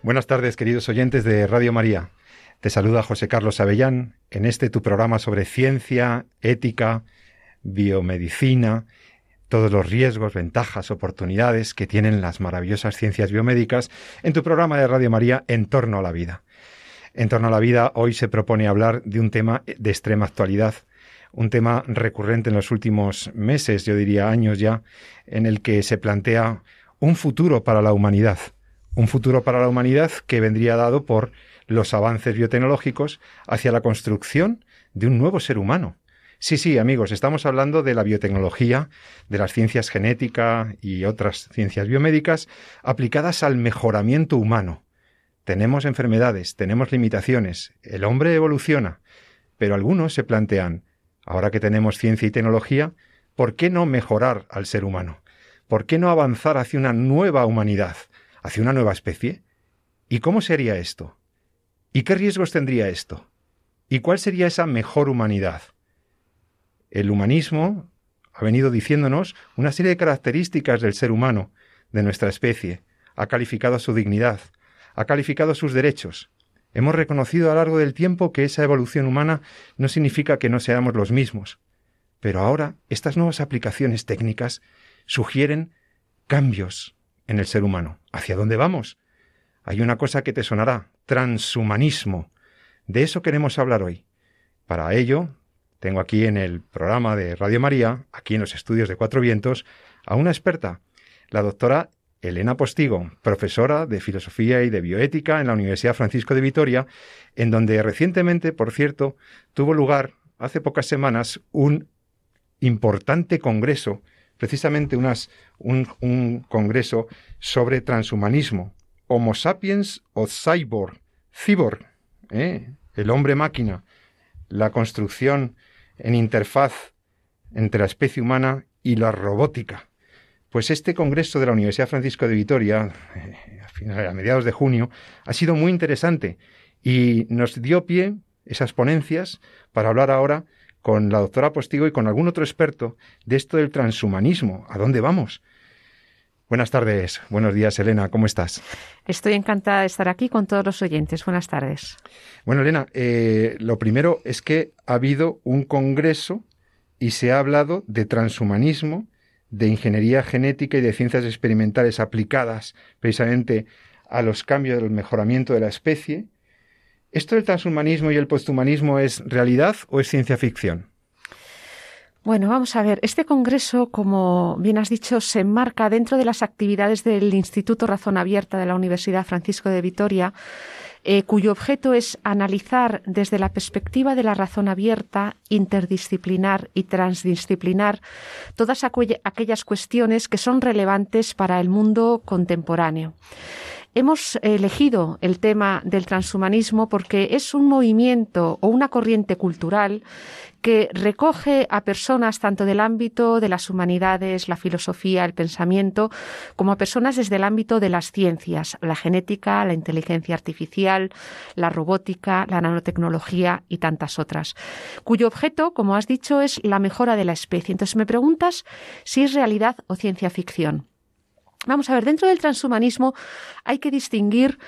Buenas tardes, queridos oyentes de Radio María. Te saluda José Carlos Avellán en este tu programa sobre ciencia, ética, biomedicina, todos los riesgos, ventajas, oportunidades que tienen las maravillosas ciencias biomédicas en tu programa de Radio María En torno a la vida. En torno a la vida hoy se propone hablar de un tema de extrema actualidad, un tema recurrente en los últimos meses, yo diría años ya, en el que se plantea un futuro para la humanidad un futuro para la humanidad que vendría dado por los avances biotecnológicos hacia la construcción de un nuevo ser humano. Sí, sí, amigos, estamos hablando de la biotecnología, de las ciencias genética y otras ciencias biomédicas aplicadas al mejoramiento humano. Tenemos enfermedades, tenemos limitaciones, el hombre evoluciona, pero algunos se plantean, ahora que tenemos ciencia y tecnología, ¿por qué no mejorar al ser humano? ¿Por qué no avanzar hacia una nueva humanidad? Hacia una nueva especie? ¿Y cómo sería esto? ¿Y qué riesgos tendría esto? ¿Y cuál sería esa mejor humanidad? El humanismo ha venido diciéndonos una serie de características del ser humano, de nuestra especie, ha calificado su dignidad, ha calificado sus derechos. Hemos reconocido a lo largo del tiempo que esa evolución humana no significa que no seamos los mismos. Pero ahora estas nuevas aplicaciones técnicas sugieren cambios en el ser humano. ¿Hacia dónde vamos? Hay una cosa que te sonará, transhumanismo. De eso queremos hablar hoy. Para ello, tengo aquí en el programa de Radio María, aquí en los estudios de Cuatro Vientos, a una experta, la doctora Elena Postigo, profesora de Filosofía y de Bioética en la Universidad Francisco de Vitoria, en donde recientemente, por cierto, tuvo lugar, hace pocas semanas, un importante congreso precisamente unas, un, congreso sobre transhumanismo, Homo sapiens o cyborg, cyborg, ¿eh? el hombre máquina, la construcción en interfaz entre la especie humana y la robótica. Pues este congreso de la Universidad Francisco de Vitoria, eh, a mediados de junio, ha sido muy interesante y nos dio pie esas ponencias para hablar ahora con la doctora Postigo y con algún otro experto de esto del transhumanismo. ¿A dónde vamos? Buenas tardes, buenos días, Elena, ¿cómo estás? Estoy encantada de estar aquí con todos los oyentes. Buenas tardes. Bueno, Elena, eh, lo primero es que ha habido un congreso y se ha hablado de transhumanismo, de ingeniería genética y de ciencias experimentales aplicadas precisamente a los cambios del mejoramiento de la especie ¿Esto del transhumanismo y el posthumanismo es realidad o es ciencia ficción? Bueno, vamos a ver, este congreso, como bien has dicho, se enmarca dentro de las actividades del Instituto Razón Abierta de la Universidad Francisco de Vitoria, eh, cuyo objeto es analizar desde la perspectiva de la razón abierta, interdisciplinar y transdisciplinar todas aquellas cuestiones que son relevantes para el mundo contemporáneo. Hemos elegido el tema del transhumanismo porque es un movimiento o una corriente cultural que recoge a personas tanto del ámbito de las humanidades, la filosofía, el pensamiento, como a personas desde el ámbito de las ciencias, la genética, la inteligencia artificial, la robótica, la nanotecnología y tantas otras, cuyo objeto, como has dicho, es la mejora de la especie. Entonces me preguntas si es realidad o ciencia ficción. Vamos a ver, dentro del transhumanismo hay que distinguir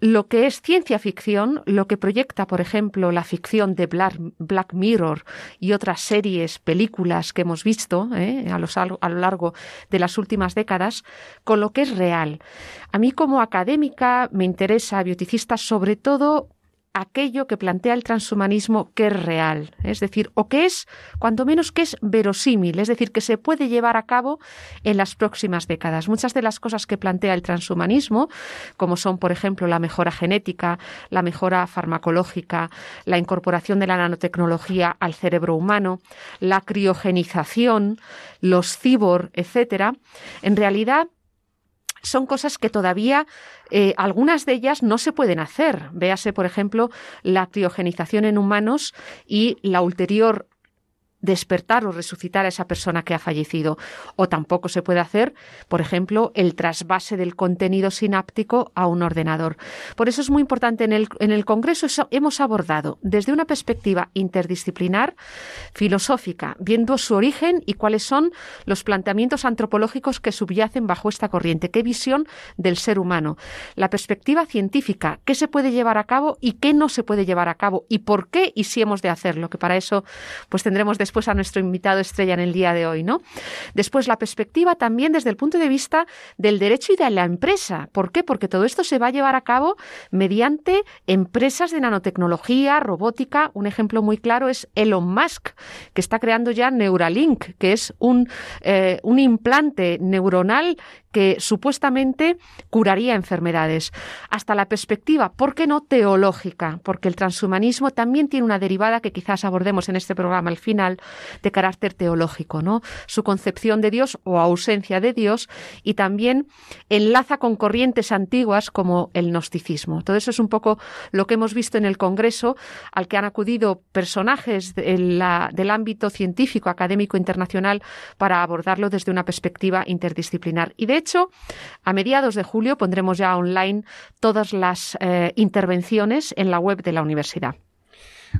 lo que es ciencia ficción, lo que proyecta, por ejemplo, la ficción de Black Mirror y otras series, películas que hemos visto ¿eh? a, a, lo largo de las últimas décadas, con lo que es real. A mí como académica me interesa, bioticista, sobre todo aquello que plantea el transhumanismo que es real, es decir, o que es, cuanto menos que es verosímil, es decir, que se puede llevar a cabo en las próximas décadas. Muchas de las cosas que plantea el transhumanismo, como son, por ejemplo, la mejora genética, la mejora farmacológica, la incorporación de la nanotecnología al cerebro humano, la criogenización, los cibor, etcétera, en realidad son cosas que todavía eh, algunas de ellas no se pueden hacer. Véase, por ejemplo, la criogenización en humanos y la ulterior despertar o resucitar a esa persona que ha fallecido. O tampoco se puede hacer, por ejemplo, el trasvase del contenido sináptico a un ordenador. Por eso es muy importante en el, en el Congreso hemos abordado desde una perspectiva interdisciplinar, filosófica, viendo su origen y cuáles son los planteamientos antropológicos que subyacen bajo esta corriente, qué visión del ser humano, la perspectiva científica, qué se puede llevar a cabo y qué no se puede llevar a cabo y por qué y si hemos de hacerlo, que para eso pues tendremos de después a nuestro invitado estrella en el día de hoy, ¿no? Después la perspectiva también desde el punto de vista del derecho y de la empresa. ¿Por qué? Porque todo esto se va a llevar a cabo mediante empresas de nanotecnología, robótica. Un ejemplo muy claro es Elon Musk, que está creando ya Neuralink, que es un, eh, un implante neuronal que supuestamente curaría enfermedades, hasta la perspectiva, ¿por qué no teológica? Porque el transhumanismo también tiene una derivada que quizás abordemos en este programa al final, de carácter teológico, ¿no? Su concepción de Dios o ausencia de Dios y también enlaza con corrientes antiguas como el gnosticismo. Todo eso es un poco lo que hemos visto en el Congreso, al que han acudido personajes del ámbito científico, académico internacional para abordarlo desde una perspectiva interdisciplinar. Y de hecho, a mediados de julio pondremos ya online todas las eh, intervenciones en la web de la universidad.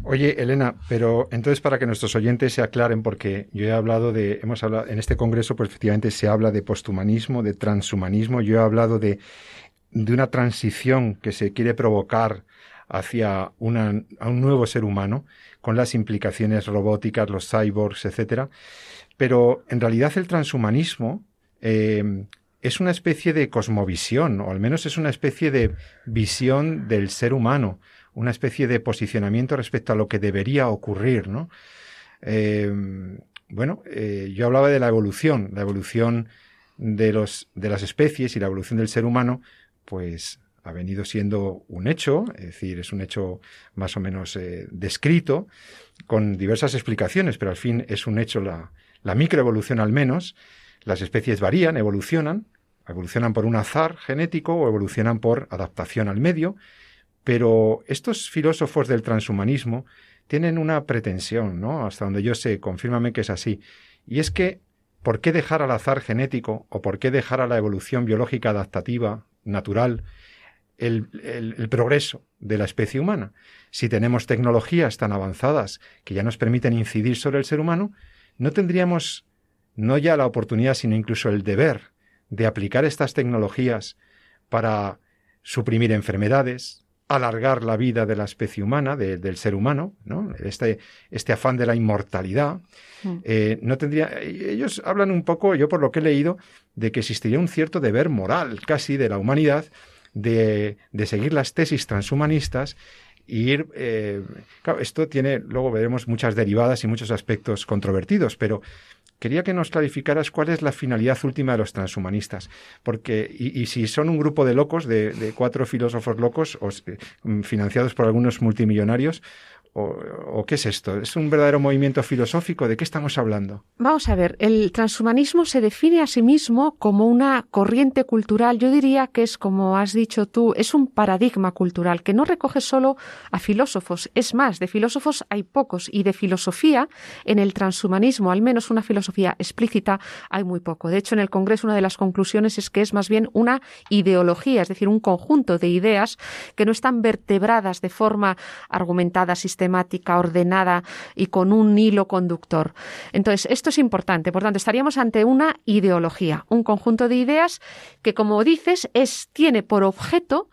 Oye, Elena, pero entonces para que nuestros oyentes se aclaren, porque yo he hablado de, hemos hablado, en este congreso, pues efectivamente se habla de posthumanismo, de transhumanismo, yo he hablado de, de una transición que se quiere provocar hacia una, a un nuevo ser humano, con las implicaciones robóticas, los cyborgs, etcétera. Pero en realidad el transhumanismo eh, es una especie de cosmovisión, o al menos es una especie de visión del ser humano, una especie de posicionamiento respecto a lo que debería ocurrir, ¿no? Eh, bueno, eh, yo hablaba de la evolución, la evolución de, los, de las especies y la evolución del ser humano, pues ha venido siendo un hecho, es decir, es un hecho más o menos eh, descrito, con diversas explicaciones, pero al fin es un hecho la, la microevolución al menos. Las especies varían, evolucionan, evolucionan por un azar genético o evolucionan por adaptación al medio, pero estos filósofos del transhumanismo tienen una pretensión, ¿no? Hasta donde yo sé, confírmame que es así. Y es que, ¿por qué dejar al azar genético o por qué dejar a la evolución biológica adaptativa, natural, el, el, progreso de la especie humana? Si tenemos tecnologías tan avanzadas que ya nos permiten incidir sobre el ser humano, no tendríamos no ya la oportunidad, sino incluso el deber de aplicar estas tecnologías para suprimir enfermedades, alargar la vida de la especie humana, del ser humano, ¿no? Este, este afán de la inmortalidad. Mm. Eh, no tendría. Ellos hablan un poco, yo por lo que he leído, de que existiría un cierto deber moral casi de la humanidad de, de seguir las tesis transhumanistas y ir. Eh, claro, esto tiene, luego veremos muchas derivadas y muchos aspectos controvertidos, pero quería que nos clarificaras cuál es la finalidad última de los transhumanistas. Porque, y, si son un grupo de locos, de, cuatro filósofos locos, mm, financiados por algunos multimillonarios, ¿O, qué es esto? ¿Es un verdadero movimiento filosófico? ¿De qué estamos hablando? Vamos a ver, el transhumanismo se define a sí mismo como una corriente cultural. Yo diría que es, como has dicho tú, es un paradigma cultural que no recoge solo a filósofos. Es más, de filósofos hay pocos y de filosofía en el transhumanismo, al menos una filosofía explícita, hay muy poco. De hecho, en el Congreso una de las conclusiones es que es más bien una ideología, es decir, un conjunto de ideas que no están vertebradas de forma argumentada, sistemática sistemática, ordenada y con un hilo conductor. Entonces, esto es importante. Por tanto, estaríamos ante una ideología, un conjunto de ideas que, como dices, es, tiene por objeto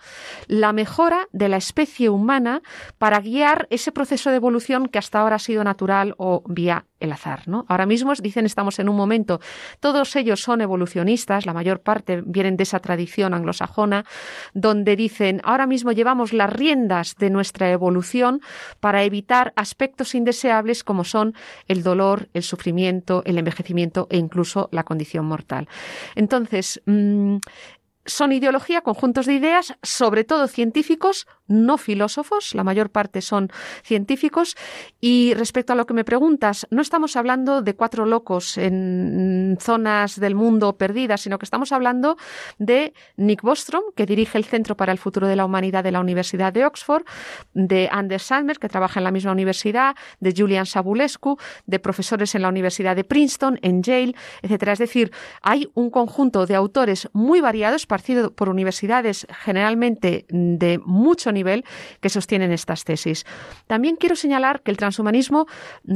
la mejora de la especie humana para guiar ese proceso de evolución que hasta ahora ha sido natural o vía el azar, ¿no? Ahora mismo dicen estamos en un momento, todos ellos son evolucionistas, la mayor parte vienen de esa tradición anglosajona, donde dicen ahora mismo llevamos las riendas de nuestra evolución para evitar aspectos indeseables como son el dolor, el sufrimiento, el envejecimiento e incluso la condición mortal. Entonces, mm, son ideología, conjuntos de ideas, sobre todo científicos, no filósofos, la mayor parte son científicos. Y respecto a lo que me preguntas, no estamos hablando de cuatro locos en zonas del mundo perdidas, sino que estamos hablando de Nick Bostrom, que dirige el Centro para el Futuro de la Humanidad de la Universidad de Oxford, de Anders Salmer, que trabaja en la misma universidad, de Julian Sabulescu, de profesores en la Universidad de Princeton, en Yale, etcétera. Es decir, hay un conjunto de autores muy variados, partido por universidades generalmente de mucho nivel, que sostienen estas tesis. También quiero señalar que el transhumanismo,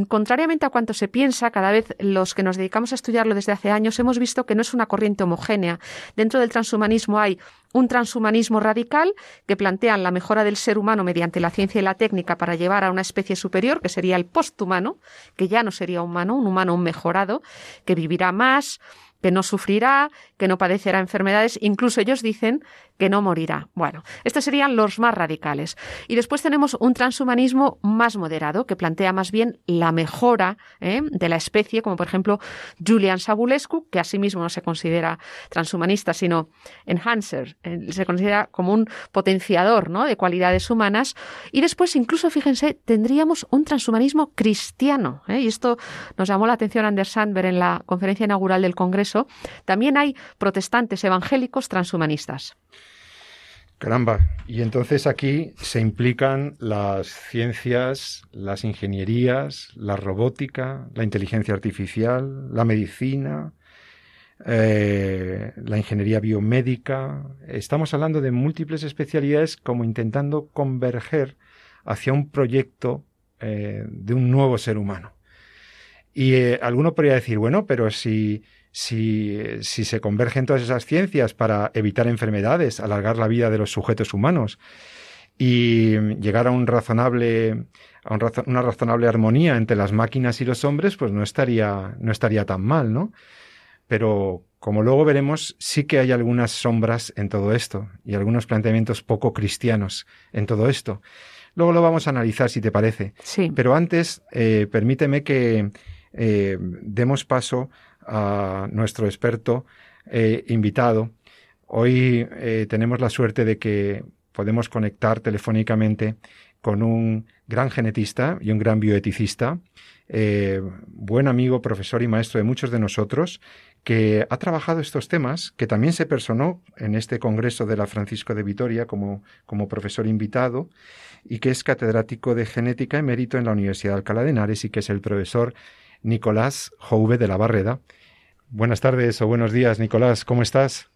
contrariamente a cuanto se piensa, cada vez los que nos dedicamos a estudiarlo desde hace años hemos visto que no es una corriente homogénea. Dentro del transhumanismo hay un transhumanismo radical que plantean la mejora del ser humano mediante la ciencia y la técnica para llevar a una especie superior, que sería el posthumano, que ya no sería humano, un humano mejorado, que vivirá más, que no sufrirá, que no padecerá enfermedades, incluso ellos dicen que no morirá. Bueno, estos serían los más radicales. Y después tenemos un transhumanismo más moderado, que plantea más bien la mejora ¿eh? de la especie, como por ejemplo Julian Sabulescu, que asimismo no se considera transhumanista, sino enhancer, eh, se considera como un potenciador de cualidades humanas. Y después, incluso, fíjense, tendríamos un transhumanismo cristiano. ¿eh? Y esto nos llamó la atención Anders Sandberg en la conferencia inaugural del Congreso. También hay protestantes evangélicos transhumanistas. Caramba, y entonces aquí se implican las ciencias, las ingenierías, la robótica, la inteligencia artificial, la medicina, eh, la ingeniería biomédica. Estamos hablando de múltiples especialidades como intentando converger hacia un proyecto eh, de un nuevo ser humano. Y eh, alguno podría decir, bueno, pero si si, si se convergen todas esas ciencias para evitar enfermedades, alargar la vida de los sujetos humanos y llegar a un razonable a una razonable armonía entre las máquinas y los hombres, pues no estaría, no estaría tan mal, ¿no? Pero como luego veremos, sí que hay algunas sombras en todo esto y algunos planteamientos poco cristianos en todo esto. Luego lo vamos a analizar, si te parece. Sí. Pero antes, eh, permíteme que eh, demos paso a nuestro experto eh, invitado. Hoy eh, tenemos la suerte de que podemos conectar telefónicamente con un gran genetista y un gran bioeticista, eh, buen amigo, profesor y maestro de muchos de nosotros, que ha trabajado estos temas, que también se personó en este Congreso de la Francisco de Vitoria como, como profesor invitado y que es catedrático de genética emérito en la Universidad de Alcalá de Henares y que es el profesor Nicolás Jouve de la Barreda. Buenas tardes o buenos días, Nicolás, ¿cómo estás?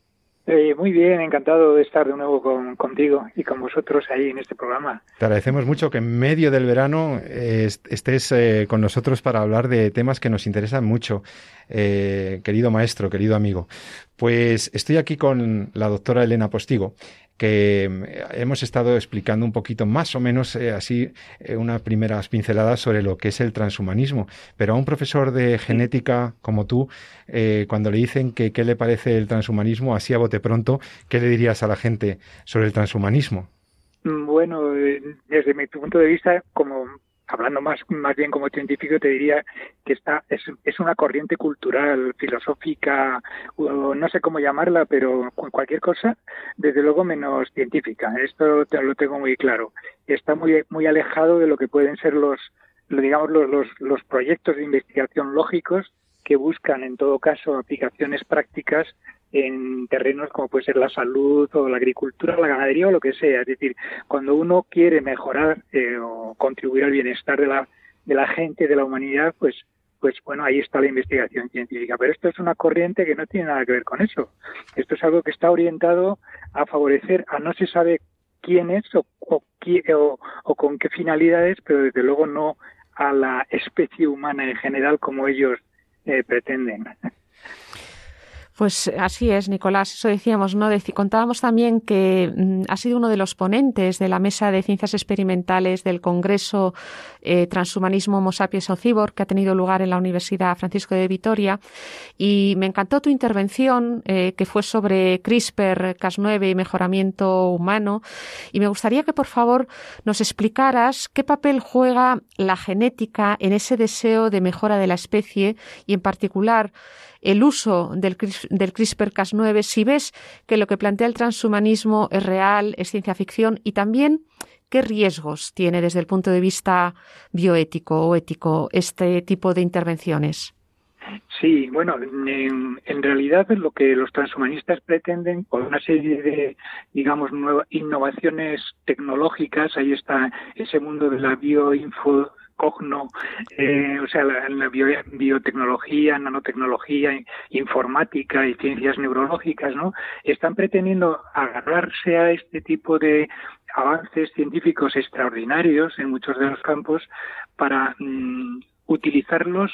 Eh, muy bien, encantado de estar de nuevo contigo y con vosotros ahí en este programa. Te agradecemos mucho que en medio del verano eh, estés eh, con nosotros para hablar de temas que nos interesan mucho, querido maestro, querido amigo. Pues estoy aquí con la doctora Elena Postigo que mm, hemos estado explicando un poquito más o menos eh, así eh, unas primeras pinceladas sobre lo que es el transhumanismo. Pero a un profesor de genética como tú, eh, cuando le dicen que qué le parece el transhumanismo, así a bote pronto, ¿qué le dirías a la gente sobre el transhumanismo? Bueno, desde mi punto de vista, como hablando más, más bien como científico, te diría que esta es, es una corriente cultural, filosófica, no sé cómo llamarla, pero cualquier cosa, desde luego menos científica. Esto te lo tengo muy claro. Está muy, muy alejado de lo que pueden ser los, digamos, los, los, los proyectos de investigación lógicos que buscan, en todo caso, aplicaciones prácticas en terrenos como puede ser la salud o la agricultura, la ganadería o lo que sea. Es decir, cuando uno quiere mejorar eh, o contribuir al bienestar de la, de la gente, de la humanidad, pues pues bueno, ahí está la investigación científica. Pero esto es una corriente que no tiene nada que ver con eso. Esto es algo que está orientado a favorecer a no se sabe quién es o, o con qué finalidades, pero desde luego no a la especie humana en general como ellos eh, pretenden. Pues así es, Nicolás. Eso decíamos, ¿no? contábamos también que mm, ha sido uno de los ponentes de la Mesa de Ciencias Experimentales del Congreso eh, Transhumanismo Homo sapiens o Cibor, que ha tenido lugar en la Universidad Francisco de Vitoria. Y me encantó tu intervención, eh, que fue sobre CRISPR-Cas9 y mejoramiento humano. Y me gustaría que, por favor, nos explicaras qué papel juega la genética en ese deseo de mejora de la especie y, en particular, el uso del, del CRISPR-Cas9, si ves que lo que plantea el transhumanismo es real, es ciencia ficción y también qué riesgos tiene desde el punto de vista bioético o ético este tipo de intervenciones. Sí, bueno, en, realidad lo que los transhumanistas pretenden con una serie de, digamos, innovaciones tecnológicas, ahí está ese mundo de la bioinfo cogno, eh, o sea, la, biotecnología, nanotecnología, informática y ciencias neurológicas, ¿no? Están pretendiendo agarrarse a este tipo de avances científicos extraordinarios en muchos de los campos para mm, utilizarlos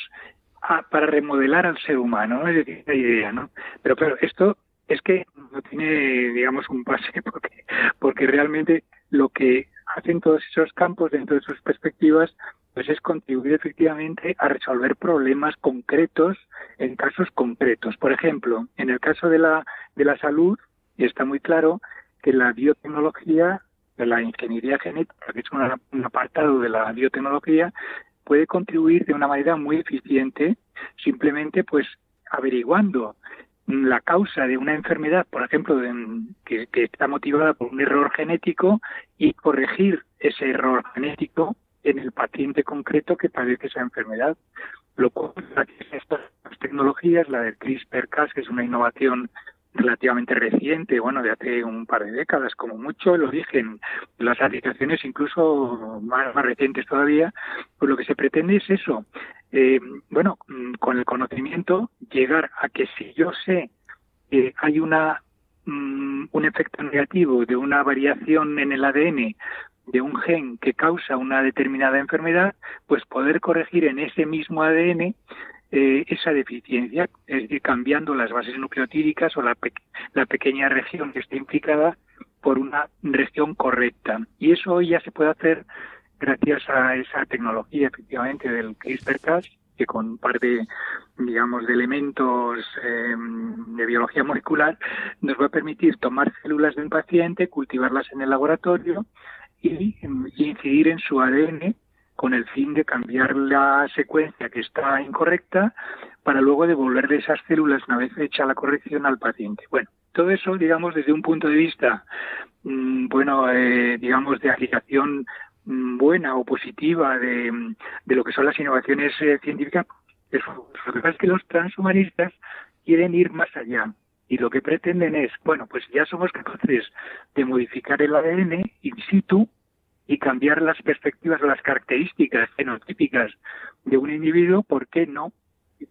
para remodelar al ser humano, es decir, la idea, ¿no? Pero claro, esto es que no tiene, digamos, un pase porque, porque realmente lo que hacen todos esos campos dentro de sus perspectivas pues es contribuir efectivamente a resolver problemas concretos en casos concretos. Por ejemplo, en el caso de la, de la salud, está muy claro que la biotecnología, la ingeniería genética, que es un apartado de la biotecnología, puede contribuir de una manera muy eficiente simplemente pues averiguando la causa de una enfermedad, por ejemplo, que, está motivada por un error genético y corregir ese error genético en el paciente concreto que padece esa enfermedad. Lo cual, estas tecnologías, la del CRISPR-Cas, que es una innovación relativamente reciente, bueno, de hace un par de décadas como mucho, el origen, las aplicaciones incluso más, recientes todavía, pues lo que se pretende es eso, eh, bueno, mm, con el conocimiento llegar a que si yo sé que hay una mm, un efecto negativo de una variación en el ADN de un gen que causa una determinada enfermedad, pues poder corregir en ese mismo ADN eh, esa deficiencia, es decir, cambiando las bases nucleotídicas o la, la pequeña región que esté implicada por una región correcta. Y eso ya se puede hacer gracias a esa tecnología, efectivamente, del CRISPR-Cas, que con un par de, digamos, de elementos eh, de biología molecular nos va a permitir tomar células de un paciente, cultivarlas en el laboratorio y incidir en su ADN con el fin de cambiar la secuencia que está incorrecta para luego devolverle esas células una vez hecha la corrección al paciente. Bueno, todo eso, digamos, desde un punto de vista, mm, bueno, eh, digamos, de aplicación buena o positiva de, lo que son las innovaciones eh, científicas, lo que pasa es que los transhumanistas quieren ir más allá y lo que pretenden es, bueno, pues ya somos capaces de modificar el ADN in situ y cambiar las perspectivas o las características fenotípicas de un individuo, ¿por qué no?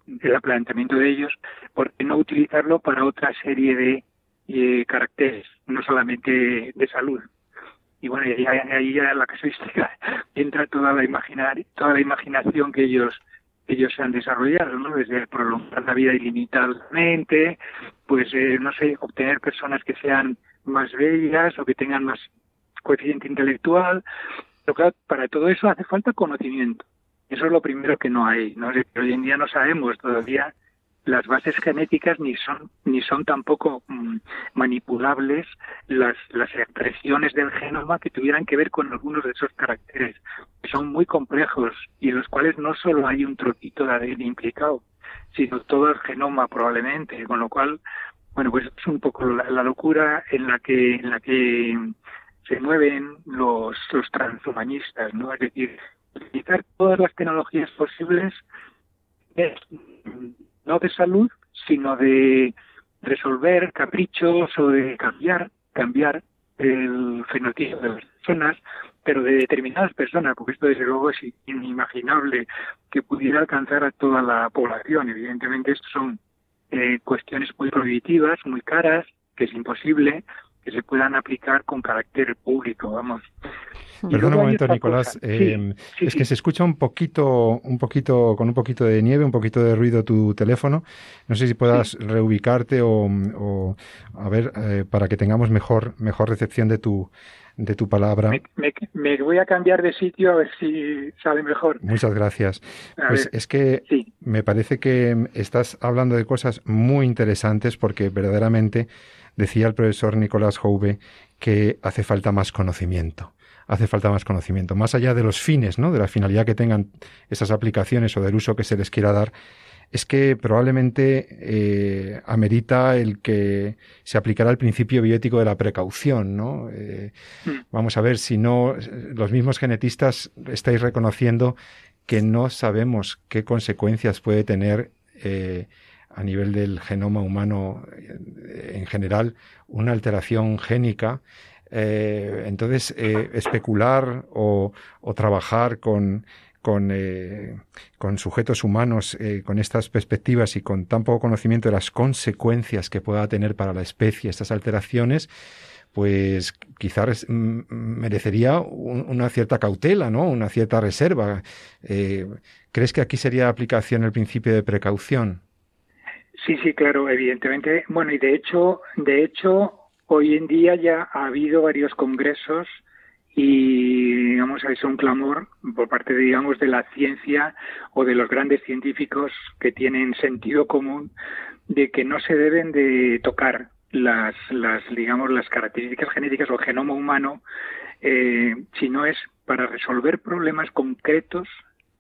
El planteamiento de ellos, ¿por qué no utilizarlo para otra serie de eh, caracteres, no solamente de salud? Y bueno, ahí, ahí ya la casuística entra toda la imaginar, toda la imaginación que ellos ellos se han desarrollado, ¿no? Desde prolongar la vida ilimitadamente, pues, eh, no sé, obtener personas que sean más bellas o que tengan más coeficiente intelectual. Pero claro, para todo eso hace falta conocimiento. Eso es lo primero que no hay. ¿no? Hoy en día no sabemos todavía las bases genéticas ni son ni son tampoco mm, manipulables las las expresiones del genoma que tuvieran que ver con algunos de esos caracteres que son muy complejos y en los cuales no solo hay un trocito de ADN implicado sino todo el genoma probablemente con lo cual bueno pues es un poco la, la locura en la que en la que se mueven los, los transhumanistas, ¿no? Es decir, utilizar todas las tecnologías posibles no de salud, sino de resolver caprichos o de cambiar, cambiar el fenotipo de las personas, pero de determinadas personas, porque esto desde luego es inimaginable que pudiera alcanzar a toda la población. Evidentemente, esto son eh, cuestiones muy prohibitivas, muy caras, que es imposible, que se puedan aplicar con carácter público, vamos. Perdona un momento, Nicolás. Eh, es que se escucha un poquito, un poquito, con un poquito de nieve, un poquito de ruido tu teléfono. No sé si puedas reubicarte o, a ver, eh, para que tengamos mejor, mejor recepción de tu, de tu palabra. Me, voy a cambiar de sitio a ver si sale mejor. Muchas gracias. pues es que me parece que estás hablando de cosas muy interesantes porque verdaderamente decía el profesor Nicolás Jouve que hace falta más conocimiento. Hace falta más conocimiento. Más allá de los fines, ¿no? De la finalidad que tengan esas aplicaciones o del uso que se les quiera dar, es que probablemente eh, amerita el que se aplicara el principio bioético de la precaución, ¿no? Eh, mm. vamos a ver si no los mismos genetistas estáis reconociendo que no sabemos qué consecuencias puede tener eh, a nivel del genoma humano en general una alteración génica eh, entonces, eh, especular o, trabajar con, con, eh, con, sujetos humanos con estas perspectivas y con tan poco conocimiento de las consecuencias que pueda tener para la especie estas alteraciones, pues quizás merecería una cierta cautela, ¿no? Una cierta reserva. ¿Crees que aquí sería aplicación el principio de precaución? Sí, sí, claro, evidentemente. Bueno, y de hecho, de hecho, Hoy en día ya ha habido varios congresos y digamos es un clamor por parte digamos de la ciencia o de los grandes científicos que tienen sentido común de que no se deben de tocar las, las digamos las características genéticas o el genoma humano eh, sino es para resolver problemas concretos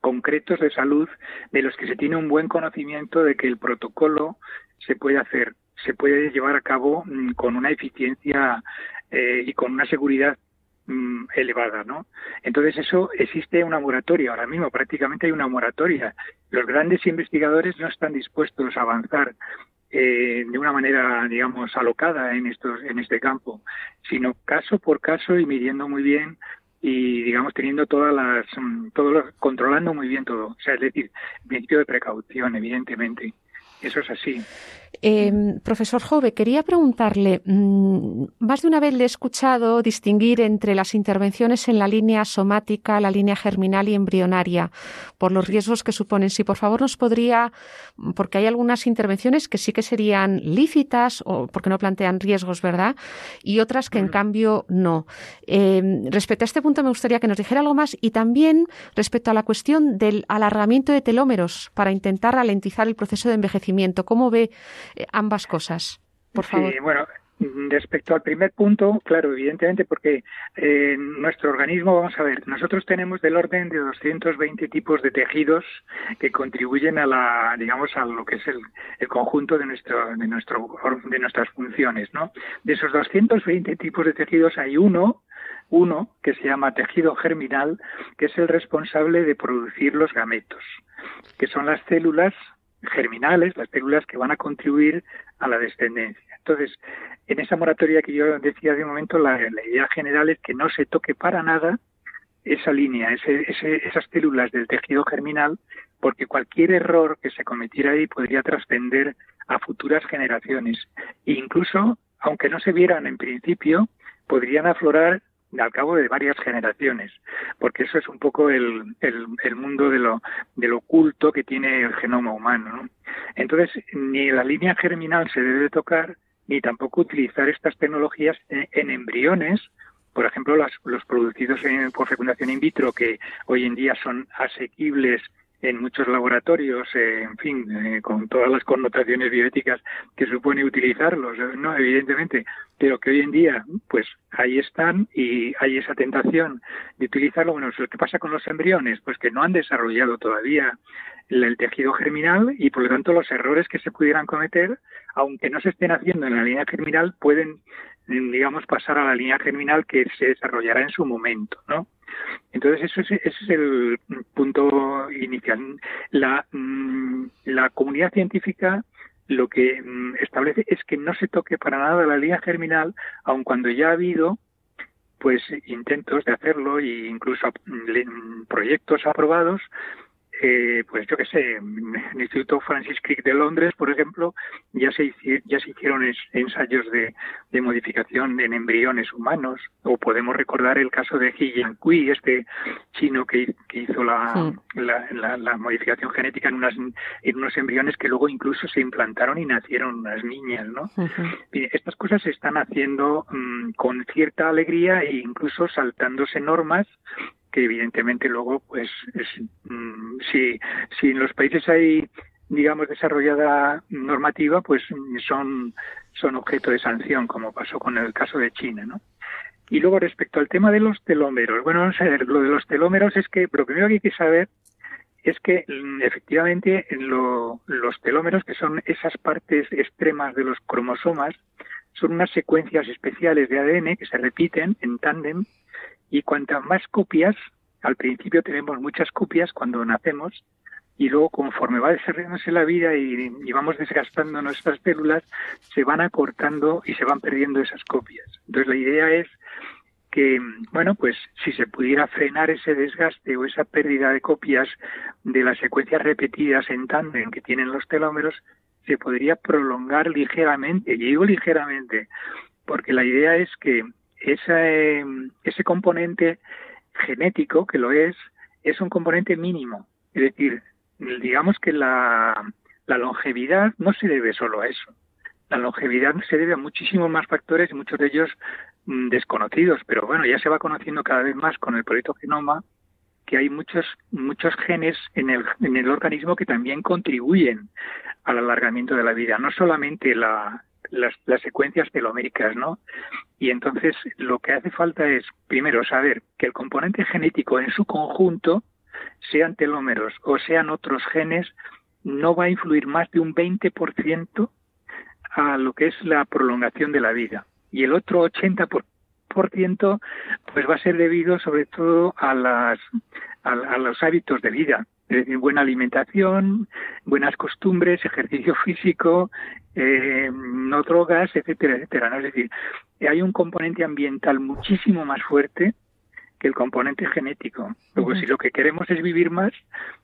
concretos de salud de los que se tiene un buen conocimiento de que el protocolo se puede hacer se puede llevar a cabo mm, con una eficiencia eh, y con una seguridad mm, elevada, ¿no? Entonces eso existe una moratoria ahora mismo, prácticamente hay una moratoria. Los grandes investigadores no están dispuestos a avanzar eh, de una manera, digamos, alocada en estos, en este campo, sino caso por caso y midiendo muy bien y digamos teniendo todas las, mm, todo controlando muy bien todo, o sea, es decir, principio de precaución, evidentemente. Eso es así. Eh, profesor Jove, quería preguntarle, mm, más de una vez le he escuchado distinguir entre las intervenciones en la línea somática, la línea germinal y embrionaria, por los riesgos que suponen. Si por favor nos podría, porque hay algunas intervenciones que sí que serían lícitas o porque no plantean riesgos, ¿verdad? Y otras que en cambio no. Eh, respecto a este punto me gustaría que nos dijera algo más y también respecto a la cuestión del alargamiento de telómeros para intentar ralentizar el proceso de envejecimiento. ¿Cómo ve eh, ambas cosas, por favor. Sí, bueno, Respecto al primer punto, claro, evidentemente, porque eh, nuestro organismo, vamos a ver, nosotros tenemos del orden de 220 tipos de tejidos que contribuyen a la, digamos, a lo que es el, el conjunto de nuestro, de nuestro, de nuestras funciones, ¿no? De esos 220 tipos de tejidos hay uno uno que se llama tejido germinal, que es el responsable de producir los gametos, que son las células germinales, las células que van a contribuir a la descendencia. Entonces, en esa moratoria que yo decía de un momento, la, idea general es que no se toque para nada esa línea, esas células del tejido germinal, porque cualquier error que se cometiera ahí podría trascender a futuras generaciones. E incluso, aunque no se vieran en principio, podrían aflorar al cabo de varias generaciones, porque eso es un poco el, el, mundo de lo, del oculto que tiene el genoma humano. Entonces, ni la línea germinal se debe tocar, ni tampoco utilizar estas tecnologías en, embriones, por ejemplo, los producidos por fecundación in vitro, que hoy en día son asequibles en muchos laboratorios, eh, en fin, eh, con todas las connotaciones bioéticas que supone utilizarlos, eh, no, evidentemente, pero que hoy en día, pues ahí están y hay esa tentación de utilizarlo. Bueno, ¿qué pasa con los embriones? Pues que no han desarrollado todavía el, tejido germinal y por lo tanto los errores que se pudieran cometer, aunque no se estén haciendo en la línea germinal, pueden, digamos, pasar a la línea germinal que se desarrollará en su momento, ¿no? Entonces, eso es, ese es el punto inicial. La, mm, comunidad científica lo que mm, establece es que no se toque para nada la línea germinal, aun cuando ya ha habido pues intentos de hacerlo e incluso mm, proyectos aprobados eh, pues yo qué sé, en el Instituto Francis Crick de Londres, por ejemplo, ya se, ya se hicieron ensayos de, de, modificación en embriones humanos, o podemos recordar el caso de He Jiankui, este chino que, que hizo la, la, la, modificación genética en, unas, en unos embriones que luego incluso se implantaron y nacieron unas niñas, ¿no? estas cosas se están haciendo mm, con cierta alegría e incluso saltándose normas que evidentemente luego, pues, mm, si, si en los países hay, digamos, desarrollada normativa, pues son, son objeto de sanción, como pasó con el caso de China, ¿no? Y luego respecto al tema de los telómeros, bueno, vamos a ver, lo de los telómeros es que lo primero que hay que saber es que mm, efectivamente los telómeros, que son esas partes extremas de los cromosomas, son unas secuencias especiales de ADN que se repiten en tándem y cuantas más copias, al principio tenemos muchas copias cuando nacemos y luego conforme va desarrollándose la vida y, y, vamos desgastando nuestras células, se van acortando y se van perdiendo esas copias. Entonces la idea es que, bueno, pues si se pudiera frenar ese desgaste o esa pérdida de copias de las secuencias repetidas en tándem que tienen los telómeros, se podría prolongar ligeramente. Y digo ligeramente, porque la idea es que ese, ese componente genético, que lo es, es un componente mínimo. Es decir, digamos que la, la longevidad no se debe solo a eso. La longevidad se debe a muchísimos más factores muchos de ellos mm, desconocidos, pero bueno, ya se va conociendo cada vez más con el proyecto Genoma que hay muchos muchos genes en el, en el organismo que también contribuyen al alargamiento de la vida, no solamente la, las, las, secuencias teloméricas, ¿no? Y entonces lo que hace falta es, primero, saber que el componente genético en su conjunto, sean telómeros o sean otros genes, no va a influir más de un 20% a lo que es la prolongación de la vida. Y el otro 80% pues va a ser debido sobre todo a, las, a los hábitos de vida es decir, buena alimentación, buenas costumbres, ejercicio físico, eh, no drogas, etcétera, etcétera. ¿no? Es decir, hay un componente ambiental muchísimo más fuerte que el componente genético. Luego, si lo que queremos es vivir más,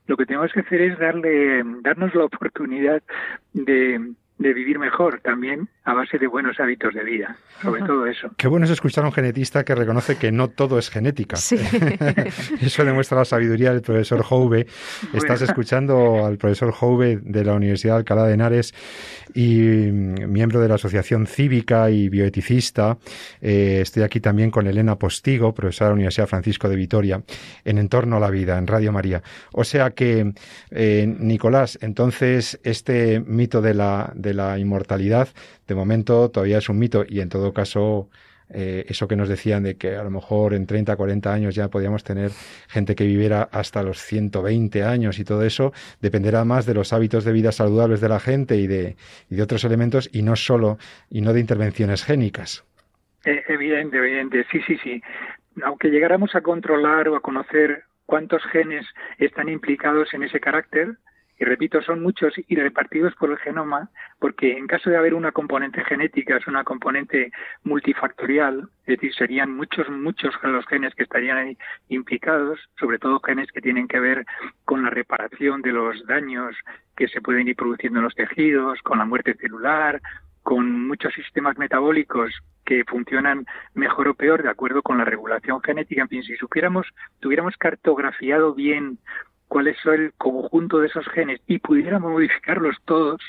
lo que tenemos que hacer es darle, darnos la oportunidad de, de vivir mejor también a base de buenos hábitos de vida, sobre todo eso. Qué bueno es escuchar a un genetista que reconoce que no todo es genética. eso demuestra la sabiduría del profesor Jouve. Estás escuchando al profesor Jouve de la Universidad de Alcalá de Henares y mm, miembro de la Asociación Cívica y bioeticista. Eh, estoy aquí también con Elena Postigo, profesora de la Universidad Francisco de Vitoria, en Entorno a la Vida, en Radio María. O sea que, eh, Nicolás, entonces este mito de la de la inmortalidad, de momento todavía es un mito y en todo caso eh, eso que nos decían de que a lo mejor en 30, 40 años ya podíamos tener gente que viviera hasta los 120 años y todo eso, dependerá más de los hábitos de vida saludables de la gente y de, otros elementos y no solo, y no de intervenciones génicas. Eh, evidente, evidente, sí, sí, sí. Aunque llegáramos a controlar o a conocer cuántos genes están implicados en ese carácter, y repito, son muchos y repartidos por el genoma, porque en caso de haber una componente genética, es una componente multifactorial, es decir, serían muchos, muchos los genes que estarían ahí implicados, sobre todo genes que tienen que ver con la reparación de los daños que se pueden ir produciendo en los tejidos, con la muerte celular, con muchos sistemas metabólicos que funcionan mejor o peor de acuerdo con la regulación genética. En fin, si supiéramos, tuviéramos cartografiado bien cuál es el conjunto de esos genes y pudiéramos modificarlos todos,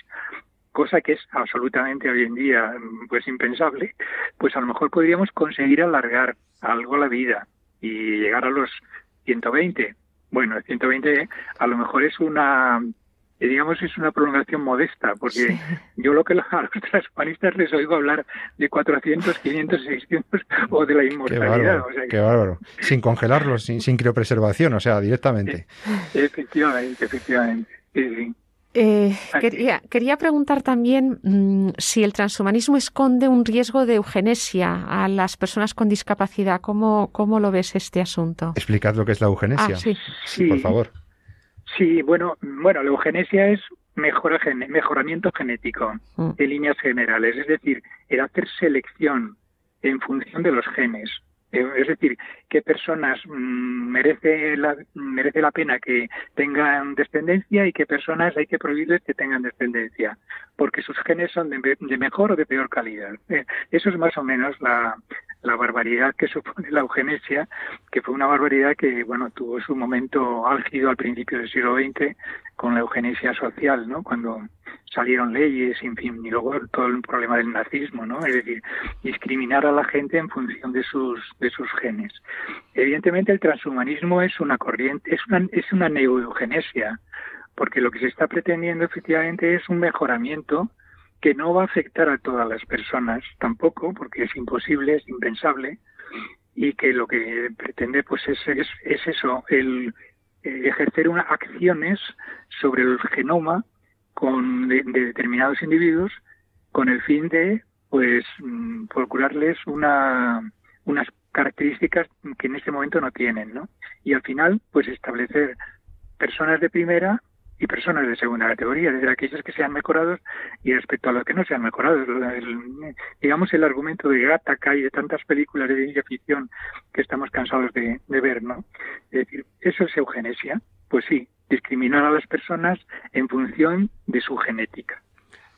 cosa que es absolutamente hoy en día pues impensable, pues a lo mejor podríamos conseguir alargar algo la vida y llegar a los 120. Bueno, 120 a lo mejor es una digamos, es una prolongación modesta, porque yo lo que a los transhumanistas les oigo hablar de 400, 500, 600 o de la inmortalidad. Qué bárbaro, Sin congelarlos, sin, sin criopreservación, o sea, directamente. Efectivamente, efectivamente. Eh, quería, quería, preguntar también mm, si el transhumanismo esconde un riesgo de eugenesia a las personas con discapacidad. ¿Cómo, cómo lo ves este asunto? Explicad lo que es la eugenesia. Ah, sí. sí. por favor. Sí, bueno, bueno, la eugenesia es mejora, mejoramiento genético mm. en líneas generales, es decir, el hacer selección en función de los genes. Eh, es decir, qué personas mm, merece la, merece la pena que tengan descendencia y qué personas hay que prohibirles que tengan descendencia, porque sus genes son de, mejor o de peor calidad. Eh, eso es más o menos la, la barbaridad que supone la eugenesia, que fue una barbaridad que, bueno, tuvo su momento álgido al principio del siglo XX con la eugenesia social, ¿no? Cuando salieron leyes, en fin, y luego todo el problema del nazismo, ¿no? Es decir, discriminar a la gente en función de sus de sus genes. Evidentemente el transhumanismo es una corriente, es una es una neuroeugenesia, porque lo que se está pretendiendo efectivamente es un mejoramiento que no va a afectar a todas las personas tampoco, porque es imposible, es impensable, y que lo que pretende pues es, es, eso, el, eh, ejercer unas acciones sobre el genoma con, de, determinados individuos con el fin de pues mm, procurarles una, unas características que en este momento no tienen, ¿no? Y al final, pues establecer personas de primera y personas de segunda categoría, desde aquellos que sean mejorados y respecto a los que no sean mejorados. digamos el argumento de Gattaca y de tantas películas de ciencia ficción que estamos cansados de, de ver, ¿no? Es decir, ¿eso es eugenesia? Pues sí, discriminar a las personas en función de su genética.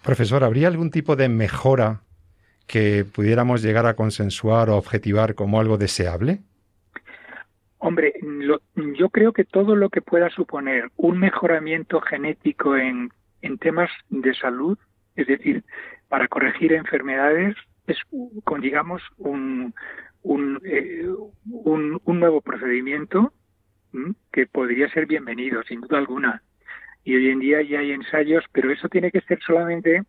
Profesor, ¿habría algún tipo de mejora que pudiéramos llegar a consensuar o objetivar como algo deseable? Hombre, yo creo que todo lo que pueda suponer un mejoramiento genético en, en temas de salud, es decir, para corregir enfermedades, es, con, digamos, un, un, eh, un, un, nuevo procedimiento que podría ser bienvenido, sin duda alguna. Y hoy en día ya hay ensayos, pero eso tiene que ser solamente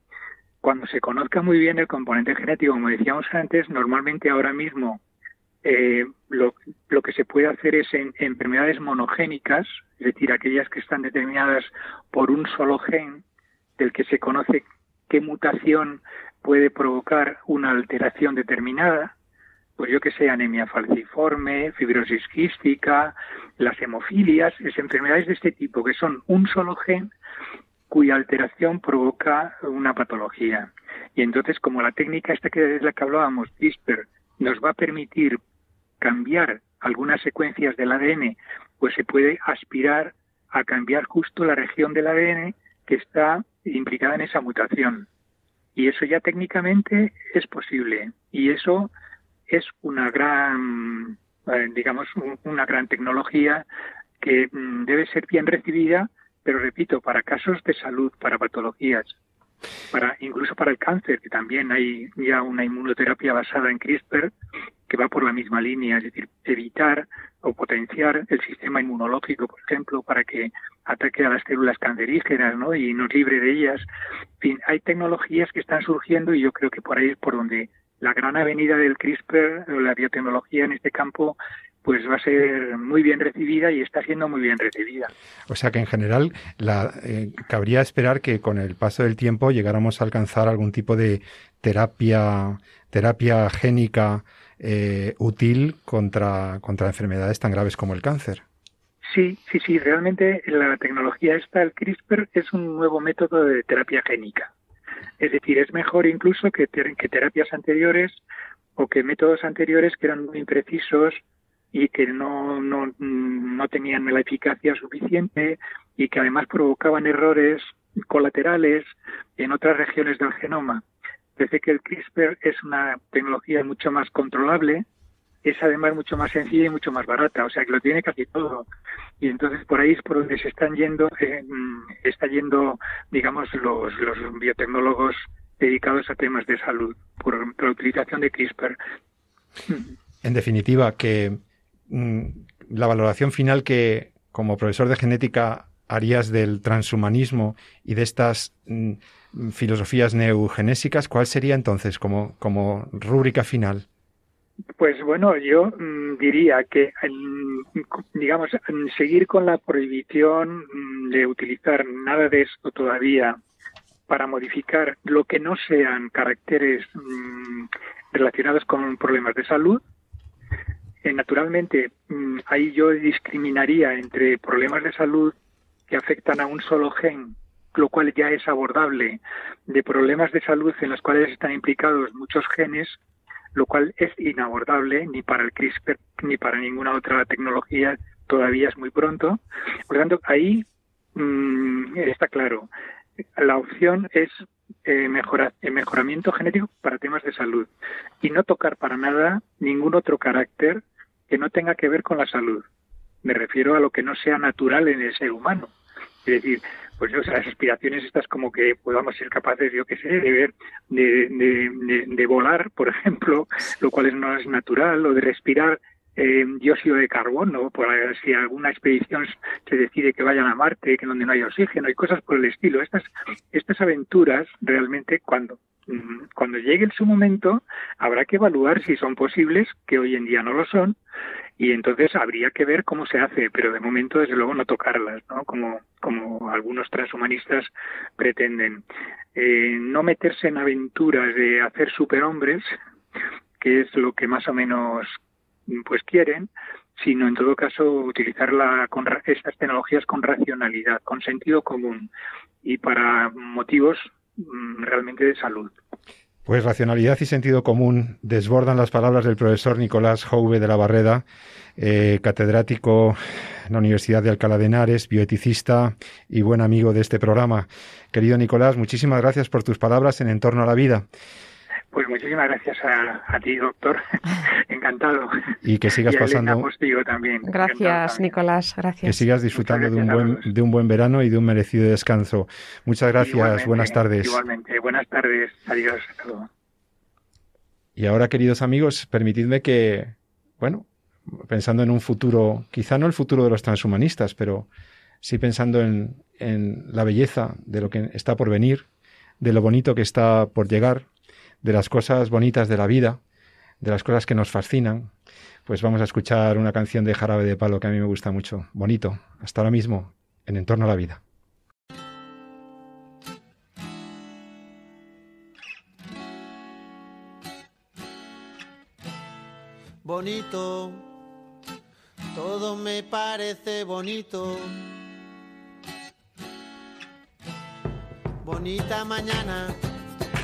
cuando se conozca muy bien el componente genético, como decíamos antes, normalmente ahora mismo eh, lo, lo, que se puede hacer es en, enfermedades monogénicas, es decir, aquellas que están determinadas por un solo gen, del que se conoce qué mutación puede provocar una alteración determinada, pues yo que sé, anemia falciforme, fibrosis quística, las hemofilias, es enfermedades de este tipo, que son un solo gen cuya alteración provoca una patología. Y entonces, como la técnica esta que es la que hablábamos, CRISPR, nos va a permitir cambiar algunas secuencias del ADN, pues se puede aspirar a cambiar justo la región del ADN que está implicada en esa mutación. Y eso ya técnicamente es posible. Y eso es una gran, eh, digamos, una gran tecnología que mm, debe ser bien recibida pero repito, para casos de salud, para patologías, para incluso para el cáncer, que también hay ya una inmunoterapia basada en CRISPR que va por la misma línea, es decir, evitar o potenciar el sistema inmunológico, por ejemplo, para que ataque a las células cancerígenas ¿no? y nos libre de ellas. Fin, hay tecnologías que están surgiendo y yo creo que por ahí es por donde la gran avenida del CRISPR, la biotecnología en este campo, pues va a ser muy bien recibida y está siendo muy bien recibida. O sea que en general la, eh, cabría esperar que con el paso del tiempo llegáramos a alcanzar algún tipo de terapia, terapia génica eh, útil contra, contra enfermedades tan graves como el cáncer. Sí, sí, sí, realmente la tecnología esta, el CRISPR, es un nuevo método de terapia génica. Es decir, es mejor incluso que, que terapias anteriores o que métodos anteriores que eran muy imprecisos y que no, no, no tenían la eficacia suficiente y que además provocaban errores colaterales en otras regiones del genoma. Parece que el CRISPR es una tecnología mucho más controlable, es además mucho más sencilla y mucho más barata, o sea que lo tiene casi todo. Y entonces por ahí es por donde se están yendo, eh, está yendo, digamos, los, los biotecnólogos dedicados a temas de salud por la utilización de CRISPR. En definitiva, que Mm, la valoración final que como profesor de genética harías del transhumanismo y de estas mm, filosofías neogenésicas, ¿cuál sería entonces como, como rúbrica final? Pues bueno, yo mm, diría que, digamos, seguir con la prohibición de utilizar nada de esto todavía para modificar lo que no sean caracteres relacionados con problemas de salud, eh, naturalmente, mm, ahí yo discriminaría entre problemas de salud que afectan a un solo gen, lo cual ya es abordable, de problemas de salud en los cuales están implicados muchos genes, lo cual es inabordable ni para el CRISPR ni para ninguna otra tecnología, todavía es muy pronto. Por lo tanto, ahí mm, está claro. La opción es eh, el mejoramiento genético para temas de salud y no tocar para nada ningún otro carácter que no tenga que ver con la salud. Me refiero a lo que no sea natural en el ser humano. Es decir, pues las aspiraciones estas como que podamos ser capaces, yo qué sé, de ver, de, de, volar, por ejemplo, lo cual no es natural, o de respirar eh, dióxido de carbono, por si alguna expedición se decide que vayan a Marte, que donde no hay oxígeno, y cosas por el estilo. Estas, estas aventuras realmente cuando cuando llegue su momento habrá que evaluar si son posibles, que hoy en día no lo son, y entonces habría que ver cómo se hace, pero de momento desde luego no tocarlas, ¿no? Como, algunos transhumanistas pretenden. Eh, no meterse en aventuras de hacer superhombres, que es lo que más o menos pues quieren, sino en todo caso utilizar la, con, estas tecnologías con racionalidad, con sentido común y para motivos realmente de salud. Pues racionalidad y sentido común desbordan las palabras del profesor Nicolás Jouve de la Barreda, eh, catedrático en la Universidad de Alcalá de Henares, bioeticista y buen amigo de este programa. Querido Nicolás, muchísimas gracias por tus palabras en Entorno a la Vida. Pues muchísimas gracias a, ti, doctor. Encantado. Y que sigas pasando. también. Gracias, Nicolás. Gracias. Que sigas disfrutando de un buen de un buen verano y de un merecido descanso. Muchas gracias. buenas tardes. Igualmente. Buenas tardes. Adiós. Y ahora, queridos amigos, permitidme que, bueno, pensando en un futuro, quizá no el futuro de los transhumanistas, pero sí pensando en, en la belleza de lo que está por venir, de lo bonito que está por llegar, de las cosas bonitas de la vida, de las cosas que nos fascinan, pues vamos a escuchar una canción de Jarabe de Palo que a mí me gusta mucho. Bonito, hasta ahora mismo, en Entorno a la Vida. Bonito, todo me parece bonito. Bonita mañana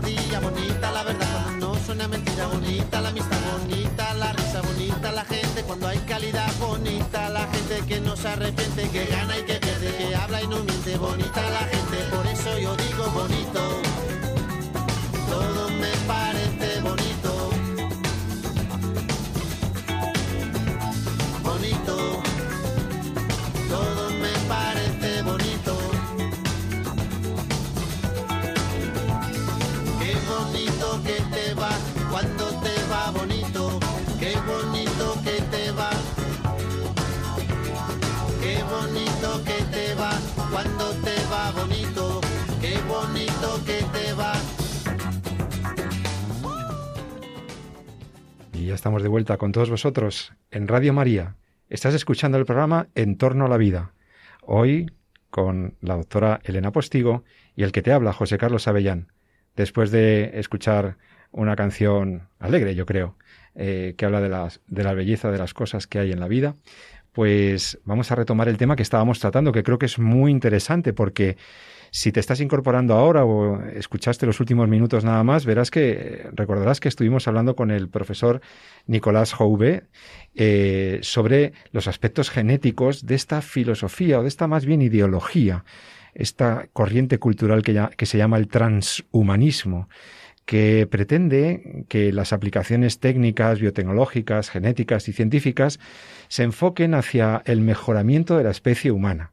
bonita la verdad cuando no suena mentira, bonita la amistad, bonita la risa, bonita la gente cuando hay calidad, bonita la gente que no se arrepiente, que gana y que Y ya estamos de vuelta con todos vosotros en Radio María. Estás escuchando el programa En torno a la vida. Hoy con la doctora Elena Postigo y el que te habla, José Carlos Avellán después de escuchar una canción alegre, yo creo, eh, que habla de, las, de la belleza de las cosas que hay en la vida, pues vamos a retomar el tema que estábamos tratando, que creo que es muy interesante porque si te estás incorporando ahora o escuchaste los últimos minutos nada más, verás que recordarás que estuvimos hablando con el profesor Nicolás Jouve eh, sobre los aspectos genéticos de esta filosofía o de esta más bien ideología esta corriente cultural que, que se llama el transhumanismo que pretende que las aplicaciones técnicas, biotecnológicas, genéticas y científicas se enfoquen hacia el mejoramiento de la especie humana.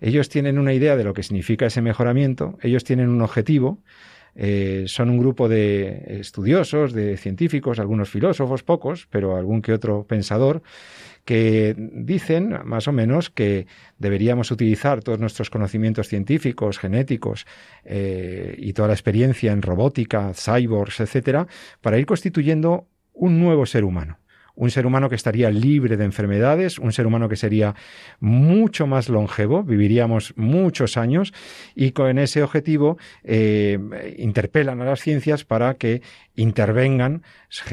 Ellos tienen una idea de lo que significa ese mejoramiento, ellos tienen un objetivo, eh, son un grupo de estudiosos, de científicos, algunos filósofos, pocos, pero algún que otro pensador, que dicen más o menos que deberíamos utilizar todos nuestros conocimientos científicos, genéticos eh, y toda la experiencia en robótica, cyborgs, etcétera, para ir constituyendo un nuevo ser humano un ser humano que estaría libre de enfermedades, un ser humano que sería mucho más longevo, viviríamos muchos años y con ese objetivo eh, interpelan a las ciencias para que intervengan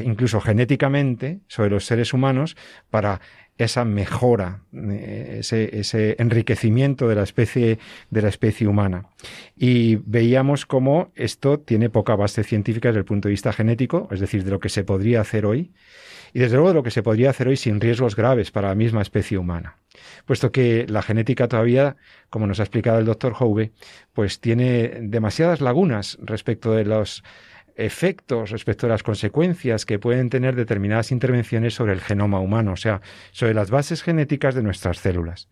incluso genéticamente sobre los seres humanos para esa mejora, eh, ese, ese, enriquecimiento de la especie de la especie humana. Y veíamos cómo esto tiene poca base científica desde el punto de vista genético, es decir, de lo que se podría hacer hoy, y desde luego de lo que se podría hacer hoy sin riesgos graves para la misma especie humana. Puesto que la genética todavía, como nos ha explicado el doctor Howe, pues tiene demasiadas lagunas respecto de los efectos respecto a las consecuencias que pueden tener determinadas intervenciones sobre el genoma humano, o sea, sobre las bases genéticas de nuestras células.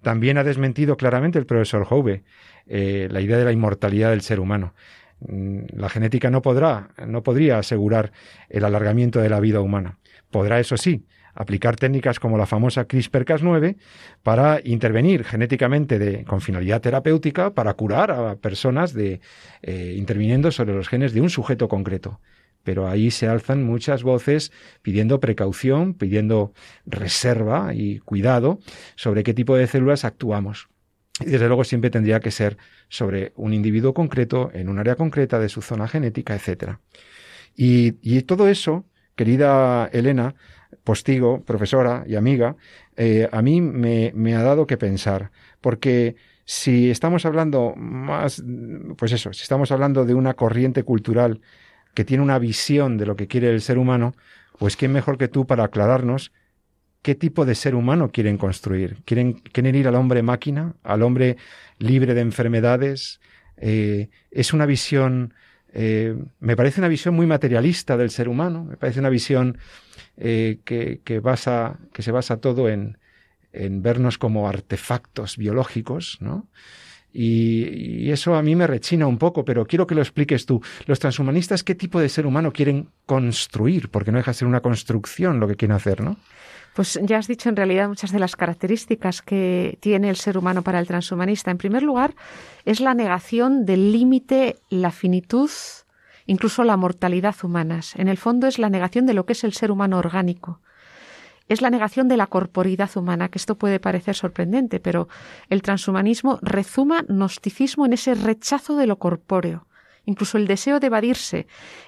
También ha desmentido claramente el profesor Howe eh, la idea de la inmortalidad del ser humano. Mm, la genética no podrá, no podría asegurar el alargamiento de la vida humana. Podrá, eso sí, aplicar técnicas como la famosa CRISPR-Cas9 para intervenir genéticamente de, con finalidad terapéutica para curar a personas de, eh, interviniendo sobre los genes de un sujeto concreto. Pero ahí se alzan muchas voces pidiendo precaución, pidiendo reserva y cuidado sobre qué tipo de células actuamos. Y desde luego siempre tendría que ser sobre un individuo concreto, en un área concreta de su zona genética, etc. Y, y todo eso, querida Elena, postigo, profesora y amiga, eh, a mí me, me ha dado que pensar, porque si estamos hablando más, pues eso, si estamos hablando de una corriente cultural que tiene una visión de lo que quiere el ser humano, pues quién mejor que tú para aclararnos qué tipo de ser humano quieren construir. ¿Quieren, ir al hombre máquina, al hombre libre de enfermedades? Eh, es una visión, eh, me parece una visión muy materialista del ser humano, me parece una visión eh, que, se basa todo en, en vernos como artefactos biológicos, ¿no? Y, y, eso a mí me rechina un poco, pero quiero que lo expliques tú. Los transhumanistas, ¿qué tipo de ser humano quieren construir? Porque no deja de ser una construcción lo que quieren hacer, ¿no? Pues ya has dicho en realidad muchas de las características que tiene el ser humano para el transhumanista. En primer lugar, es la negación del límite, la finitud incluso la mortalidad humanas. En el fondo es la negación de lo que es el ser humano orgánico. Es la negación de la corporidad humana, que esto puede parecer sorprendente, pero el transhumanismo rezuma gnosticismo en ese rechazo de lo corpóreo. Incluso el deseo de evadirse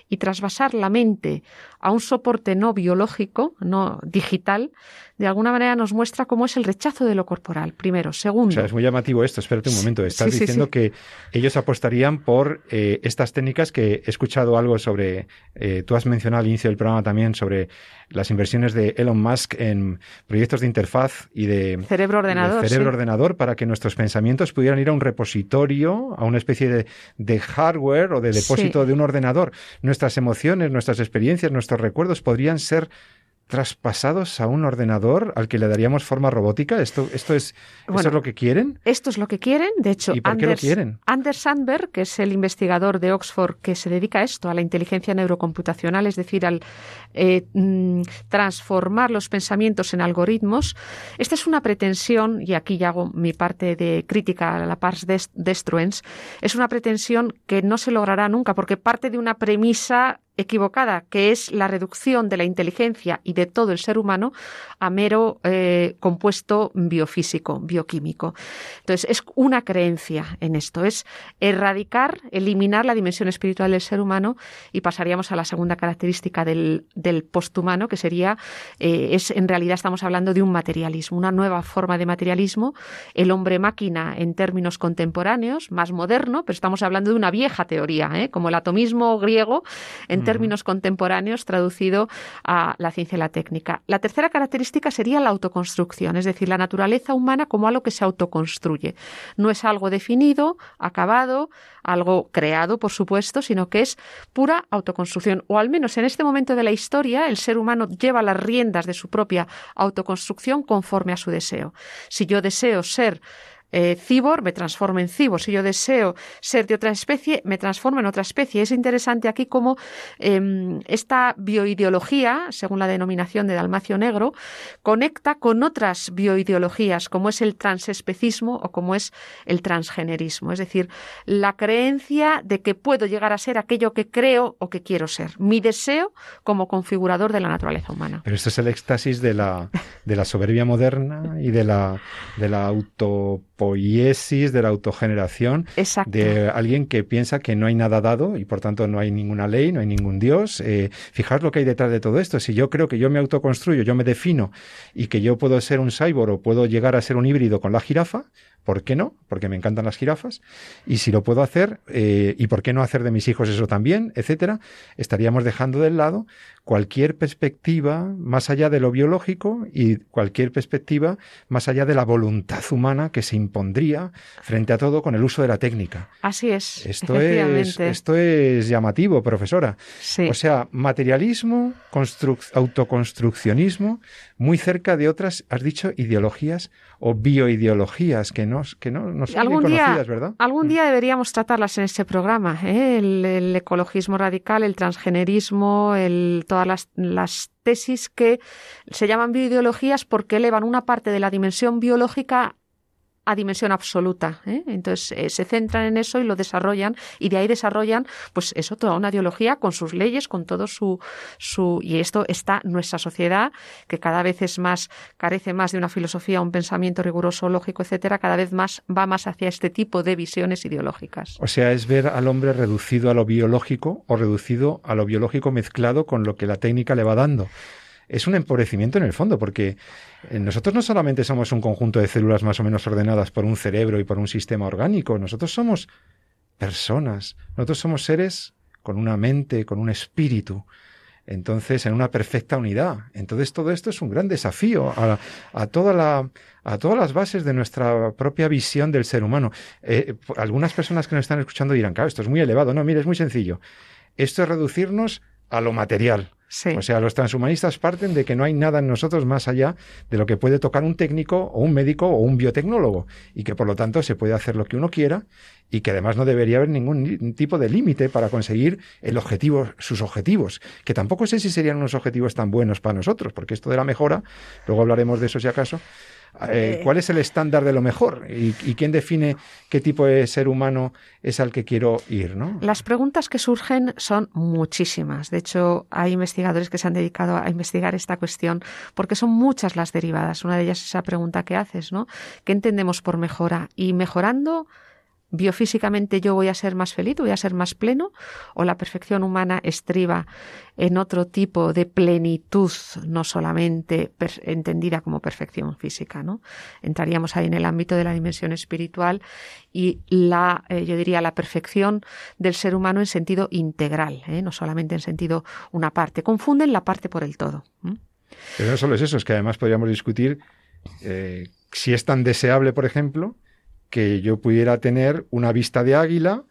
y trasvasar la mente a un soporte no biológico, no digital, de alguna manera nos muestra cómo es el rechazo de lo corporal, primero. Segundo. O sea, es muy llamativo esto. Espérate un momento. Estás diciendo que ellos apostarían por eh, estas técnicas que he escuchado algo sobre. Eh, tú has mencionado al inicio del programa también sobre las inversiones de Elon Musk en proyectos de interfaz y de cerebro ordenador, cerebro ordenador para que nuestros pensamientos pudieran ir a un repositorio, a una especie de, de hardware o de depósito de un ordenador. Nuestras emociones, nuestras experiencias, nuestros recuerdos podrían ser traspasados a un ordenador al que le daríamos forma robótica? ¿Esto, esto es, es lo que quieren? Esto es lo que quieren. De hecho, ¿Y por qué lo quieren? Anders Sandberg, que es el investigador de Oxford que se dedica a esto, a la inteligencia neurocomputacional, es decir, al eh, mm, transformar los pensamientos en algoritmos, esta es una pretensión, y aquí ya hago mi parte de crítica a la pars destruens, es una pretensión que no se logrará nunca porque parte de una premisa equivocada, que es la reducción de la inteligencia y de todo el ser humano a mero eh, compuesto biofísico, bioquímico. Entonces, es una creencia en esto, es erradicar, eliminar la dimensión espiritual del ser humano y pasaríamos a la segunda característica del, posthumano, que sería, eh, es en realidad estamos hablando de un materialismo, una nueva forma de materialismo, el hombre máquina en términos contemporáneos, más moderno, pero estamos hablando de una vieja teoría, ¿eh? como el atomismo griego en términos contemporáneos traducido a la ciencia y la técnica. La tercera característica sería la autoconstrucción, es decir, la naturaleza humana como algo que se autoconstruye. No es algo definido, acabado, algo creado, por supuesto, sino que es pura autoconstrucción. O al menos en este momento de la historia, el ser humano lleva las riendas de su propia autoconstrucción conforme a su deseo. Si yo deseo ser eh, cibor, me transformo en cibor. Si yo deseo ser de otra especie, me transformo en otra especie. Es interesante aquí cómo eh, esta bioideología, según la denominación de Dalmacio Negro, conecta con otras bioideologías, como es el transespecismo o como es el transgenerismo. Es decir, la creencia de que puedo llegar a ser aquello que creo o que quiero ser. Mi deseo como configurador de la naturaleza humana. Pero esto es el éxtasis de la, de la soberbia moderna y de la, de la auto autopoiesis, de la autogeneración, Exacto. de alguien que piensa que no hay nada dado y por tanto no hay ninguna ley, no hay ningún Dios. Eh, fijaos lo que hay detrás de todo esto. Si yo creo que yo me autoconstruyo, yo me defino y que yo puedo ser un cyborg o puedo llegar a ser un híbrido con la jirafa, ¿Por qué no? Porque me encantan las jirafas. Y si lo puedo hacer, eh, ¿y por qué no hacer de mis hijos eso también? Etcétera. Estaríamos dejando de lado cualquier perspectiva más allá de lo biológico y cualquier perspectiva más allá de la voluntad humana que se impondría frente a todo con el uso de la técnica. Así es. Esto, es, esto es llamativo, profesora. Sí. O sea, materialismo, autoconstruccionismo, muy cerca de otras, has dicho, ideologías o bioideologías que no, que no, no son algún bien conocidas, día, ¿verdad? Algún Mm. día deberíamos tratarlas en este programa. ¿eh? El, el ecologismo radical, el transgenerismo, el, todas las, las tesis que se llaman bioideologías porque elevan una parte de la dimensión biológica a dimensión absoluta. ¿eh? Entonces eh, se centran en eso y lo desarrollan y de ahí desarrollan, pues eso, toda una ideología con sus leyes, con todo su, su y esto está nuestra sociedad que cada vez es más carece más de una filosofía, un pensamiento riguroso, lógico, etcétera, cada vez más va más hacia este tipo de visiones ideológicas. O sea, es ver al hombre reducido a lo biológico o reducido a lo biológico mezclado con lo que la técnica le va dando es un empobrecimiento en el fondo, porque eh, nosotros no solamente somos un conjunto de células más o menos ordenadas por un cerebro y por un sistema orgánico, nosotros somos personas, nosotros somos seres con una mente, con un espíritu. Entonces, en una perfecta unidad. Entonces, todo esto es un gran desafío a, toda la, a todas las bases de nuestra propia visión del ser humano. Eh, algunas personas que nos están escuchando dirán, claro, esto es muy elevado. No, mire, es muy sencillo. Esto es reducirnos a lo material. Sí. O sea, los transhumanistas parten de que no hay nada en nosotros más allá de lo que puede tocar un técnico o un médico o un biotecnólogo y que por lo tanto se puede hacer lo que uno quiera y que además no debería haber ningún tipo de límite para conseguir el objetivo, sus objetivos, que tampoco sé si serían unos objetivos tan buenos para nosotros, porque esto de la mejora, luego hablaremos de eso si acaso, eh, ¿Cuál es el estándar de lo mejor? ¿Y, ¿Y, quién define qué tipo de ser humano es al que quiero ir? ¿no? Las preguntas que surgen son muchísimas. De hecho, hay investigadores que se han dedicado a investigar esta cuestión porque son muchas las derivadas. Una de ellas es esa pregunta que haces, ¿no? ¿Qué entendemos por mejora? Y mejorando biofísicamente yo voy a ser más feliz, voy a ser más pleno, o la perfección humana estriba en otro tipo de plenitud, no solamente entendida como perfección física, ¿no? Entraríamos ahí en el ámbito de la dimensión espiritual y la, eh, yo diría, la perfección del ser humano en sentido integral, ¿eh? no solamente en sentido una parte. Confunden la parte por el todo. ¿eh? Pero no solo es eso, es que además podríamos discutir eh, si es tan deseable, por ejemplo, que yo pudiera tener una vista de águila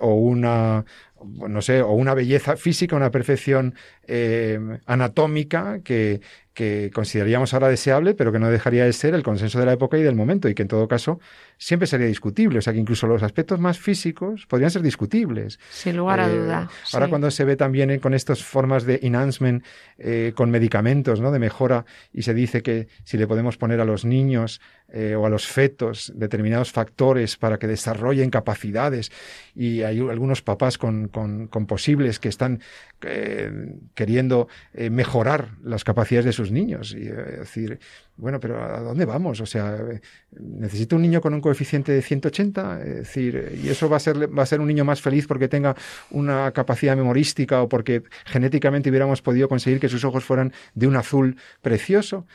o una no sé, o una belleza física, una perfección eh, anatómica que, que consideraríamos ahora deseable, pero que no dejaría de ser el consenso de la época y del momento, y que en todo caso siempre sería discutible. O sea que incluso los aspectos más físicos podrían ser discutibles. Sin lugar a eh, duda. Ahora sí. cuando se ve también con estas formas de enhancement eh, con medicamentos, ¿no? De mejora, y se dice que si le podemos poner a los niños eh, o a los fetos determinados factores para que desarrollen capacidades, y hay algunos papás con, con, con posibles que están eh, queriendo eh, mejorar las capacidades de sus niños. Y eh, decir, bueno, pero ¿a dónde vamos? O sea, necesito un niño con un coeficiente de 180, es decir, y eso va a ser va a ser un niño más feliz porque tenga una capacidad memorística o porque genéticamente hubiéramos podido conseguir que sus ojos fueran de un azul precioso.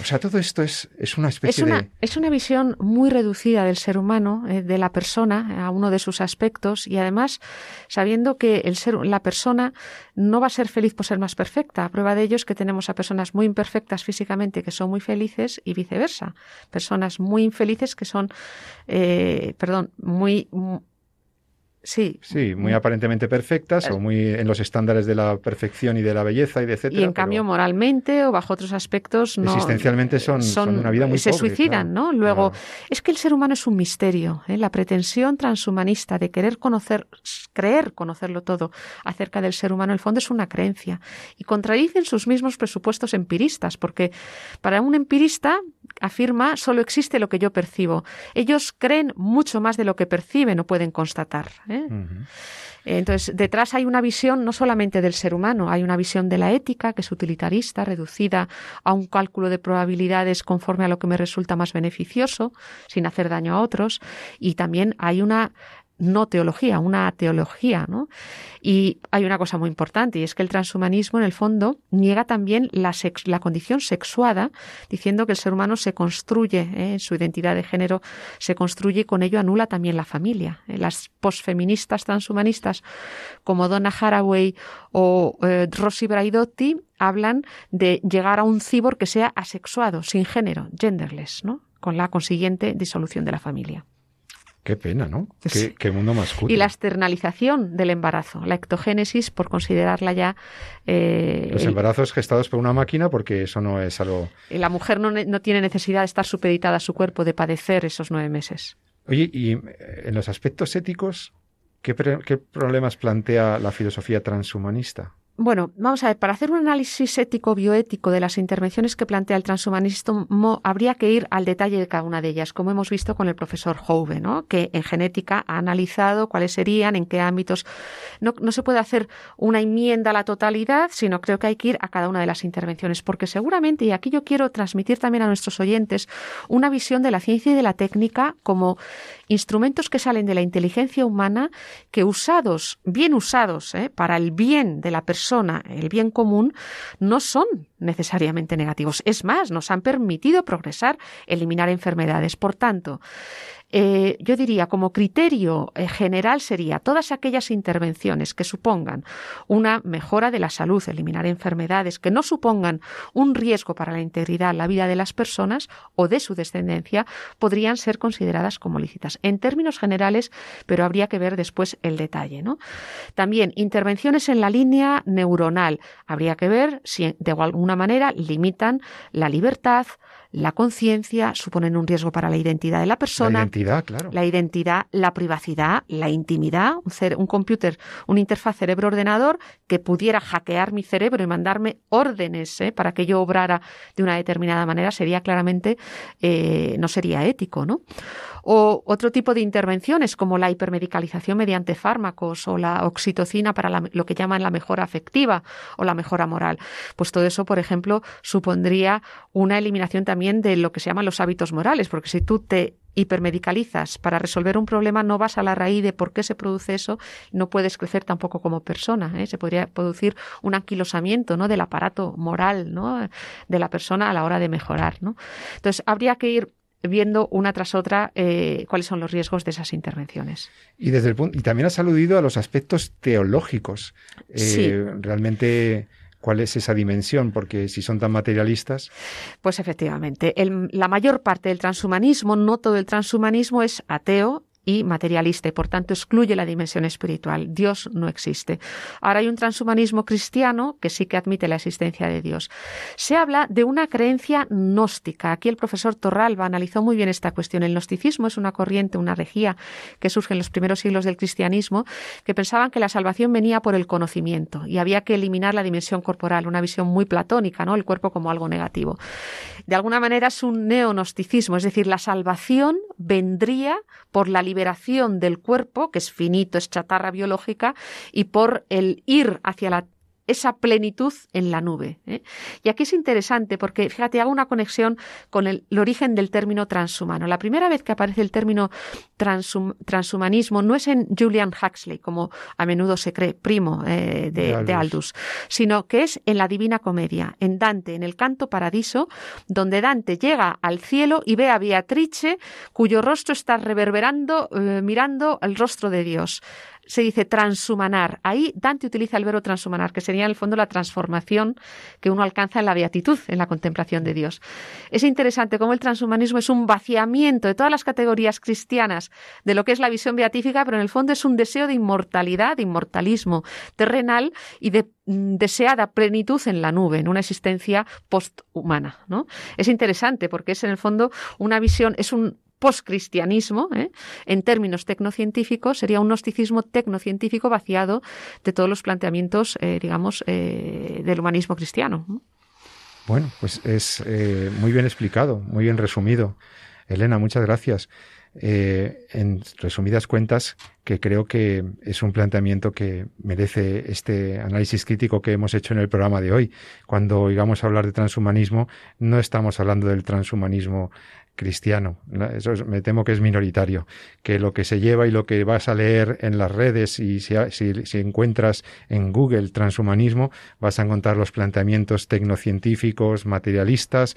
O sea, todo esto es, es una especie es una, de... Es una visión muy reducida del ser humano, eh, de la persona, a uno de sus aspectos, y además sabiendo que el ser, la persona no va a ser feliz por ser más perfecta. A prueba de ello es que tenemos a personas muy imperfectas físicamente que son muy felices y viceversa. Personas muy infelices que son, eh, perdón, muy... Sí. Sí, muy aparentemente perfectas o muy en los estándares de la perfección y de la belleza y de etcétera. Y en cambio, moralmente o bajo otros aspectos, no. Existencialmente son, son, son una vida muy Se pobre, suicidan, claro. ¿no? Luego, es que el ser humano es un misterio. ¿eh? La pretensión transhumanista de querer conocer, creer conocerlo todo acerca del ser humano, en el fondo es una creencia. Y contradicen sus mismos presupuestos empiristas, porque para un empirista, afirma, solo existe lo que yo percibo. Ellos creen mucho más de lo que perciben o pueden constatar. ¿eh? Entonces, detrás hay una visión no solamente del ser humano, hay una visión de la ética, que es utilitarista, reducida a un cálculo de probabilidades conforme a lo que me resulta más beneficioso, sin hacer daño a otros, y también hay una no teología, una teología, ¿no? Y hay una cosa muy importante, y es que el transhumanismo, en el fondo, niega también la, condición sexuada, diciendo que el ser humano se construye, ¿eh? su identidad de género, se construye y con ello anula también la familia. Eh, las posfeministas transhumanistas, como Donna Haraway o eh, Braidotti, hablan de llegar a un cibor que sea asexuado, sin género, genderless, ¿no? Con la consiguiente disolución de la familia. Qué pena, ¿no? Qué, mundo más Y la externalización del embarazo, la ectogénesis, por considerarla ya. Eh, Los embarazos gestados por una máquina, porque eso no es algo. La mujer no, no, tiene necesidad de estar supeditada a su cuerpo, de padecer esos nueve meses. Oye, y eh, en los aspectos éticos, qué problemas plantea la filosofía transhumanista? Bueno, vamos a ver, para hacer un análisis ético-bioético de las intervenciones que plantea el transhumanismo, habría que ir al detalle de cada una de ellas, como hemos visto con el profesor Hove, ¿no? que en genética ha analizado cuáles serían, en qué ámbitos. No, no se puede hacer una enmienda a la totalidad, sino creo que hay que ir a cada una de las intervenciones, porque seguramente, y aquí yo quiero transmitir también a nuestros oyentes, una visión de la ciencia y de la técnica como instrumentos que salen de la inteligencia humana, que usados, bien usados, ¿eh? para el bien de la persona, el bien común, no son necesariamente negativos. Es más, nos han permitido progresar, eliminar enfermedades. Por tanto, eh, yo diría como criterio eh, general sería todas aquellas intervenciones que supongan una mejora de la salud, eliminar enfermedades, que no supongan un riesgo para la integridad, la vida de las personas o de su descendencia, podrían ser consideradas como lícitas. En términos generales, pero habría que ver después el detalle. ¿no? También intervenciones en la línea neuronal. Habría que ver si de alguna manera limitan la libertad, la conciencia, suponen un riesgo para la identidad de la persona. La identidad, claro. La identidad, la privacidad, la intimidad. Un, un computer, una interfaz cerebro-ordenador que pudiera hackear mi cerebro y mandarme órdenes ¿eh? para que yo obrara de una determinada manera sería claramente, eh, no sería ético, ¿no? O otro tipo de intervenciones como la hipermedicalización mediante fármacos o la oxitocina para lo que llaman la mejora afectiva o la mejora moral. Pues todo eso, por ejemplo, supondría una eliminación también de lo que se llaman los hábitos morales, porque si tú te hipermedicalizas para resolver un problema, no vas a la raíz de por qué se produce eso, no puedes crecer tampoco como persona. ¿eh? Se podría producir un anquilosamiento ¿no? del aparato moral ¿no? de la persona a la hora de mejorar. ¿no? Entonces, habría que ir viendo una tras otra eh, cuáles son los riesgos de esas intervenciones. Y desde el punto, y también has aludido a los aspectos teológicos. Eh, realmente cuál es esa dimensión, porque si son tan materialistas. Pues efectivamente, la mayor parte del transhumanismo, no todo el transhumanismo es ateo y materialista y por tanto excluye la dimensión espiritual. Dios no existe. Ahora hay un transhumanismo cristiano que sí que admite la existencia de Dios. Se habla de una creencia gnóstica. Aquí el profesor Torralba analizó muy bien esta cuestión. El gnosticismo es una corriente, una regía que surge en los primeros siglos del cristianismo que pensaban que la salvación venía por el conocimiento y había que eliminar la dimensión corporal, una visión muy platónica, ¿no? El cuerpo como algo negativo. De alguna manera es un neonosticismo, es decir, la salvación vendría por la liberación del cuerpo, que es finito, es chatarra biológica, y por el ir hacia la esa plenitud en la nube. ¿eh? Y aquí es interesante porque, fíjate, hago una conexión con el, origen del término transhumano. La primera vez que aparece el término transhumanismo no es en Julian Huxley, como a menudo se cree, primo eh, de, Aldous. sino que es en la Divina Comedia, en Dante, en el Canto Paradiso, donde Dante llega al cielo y ve a Beatrice, cuyo rostro está reverberando, eh, mirando el rostro de Dios se dice transhumanar. Ahí Dante utiliza el verbo transhumanar, que sería en el fondo la transformación que uno alcanza en la beatitud, en la contemplación de Dios. Es interesante cómo el transhumanismo es un vaciamiento de todas las categorías cristianas de lo que es la visión beatífica, pero en el fondo es un deseo de inmortalidad, de inmortalismo terrenal y de mm, deseada plenitud en la nube, en una existencia posthumana. ¿no? Es interesante porque es en el fondo una visión, es un postcristianismo, ¿eh? en términos tecnocientíficos, sería un gnosticismo tecnocientífico vaciado de todos los planteamientos, eh, digamos, eh, del humanismo cristiano. Bueno, pues es muy bien explicado, muy bien resumido. Elena, muchas gracias. En resumidas cuentas, que creo que es un planteamiento que merece este análisis crítico que hemos hecho en el programa de hoy. Cuando oigamos hablar de transhumanismo, no estamos hablando del transhumanismo cristiano. Eso me temo que es minoritario. Que lo que se lleva y lo que vas a leer en las redes y si, si, encuentras en Google transhumanismo, vas a encontrar los planteamientos tecnocientíficos, materialistas,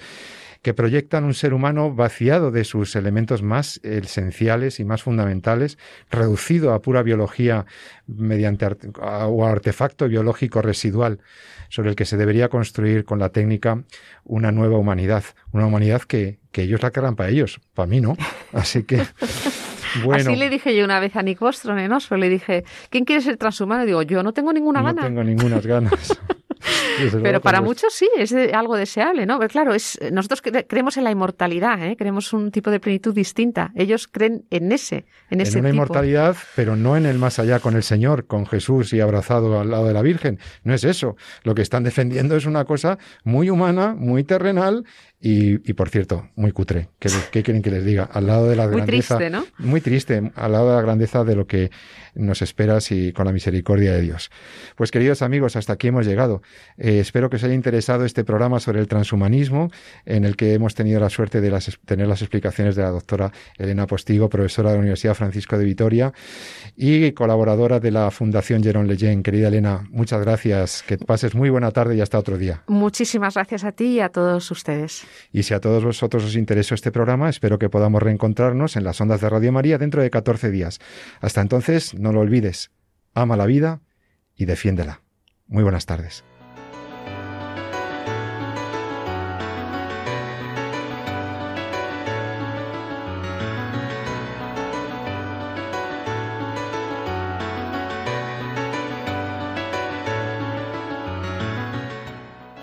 que proyectan un ser humano vaciado de sus elementos más esenciales y más fundamentales, reducido a pura biología mediante o artefacto biológico residual sobre el que se debería construir con la técnica una nueva humanidad, una humanidad que, que ellos la querrán para ellos, para mí no. Así que... Bueno. Así le dije yo una vez a Nick Bostrom en le dije, ¿quién quiere ser transhumano? Y digo, yo no tengo ninguna gana. No tengo ninguna ganas. Pero para muchos sí, es algo deseable, ¿no? Pero claro, es, nosotros creemos en la inmortalidad, ¿eh? creemos un tipo de plenitud distinta. Ellos creen en ese, en ese En una inmortalidad, pero no en el más allá con el Señor, con Jesús y abrazado al lado de la Virgen. No es eso. Lo que están defendiendo es una cosa muy humana, muy terrenal y, por cierto, muy cutre. ¿Qué, ¿Qué, quieren que les diga? Al lado de la grandeza. Muy triste, ¿no? Muy triste, al lado de la grandeza de lo que nos espera si, con la misericordia de Dios. Pues queridos amigos, hasta aquí hemos llegado. Eh, espero que os haya interesado este programa sobre el transhumanismo, en el que hemos tenido la suerte de tener las explicaciones de la doctora Elena Postigo, profesora de la Universidad Francisco de Vitoria y colaboradora de la Fundación Jerón Leyen. Querida Elena, muchas gracias. Que pases muy buena tarde y hasta otro día. Muchísimas gracias a ti y a todos ustedes. Y si a todos vosotros os interesó este programa, espero que podamos reencontrarnos en las ondas de Radio María dentro de 14 días. Hasta entonces, no lo olvides, ama la vida y defiéndela. Muy buenas tardes.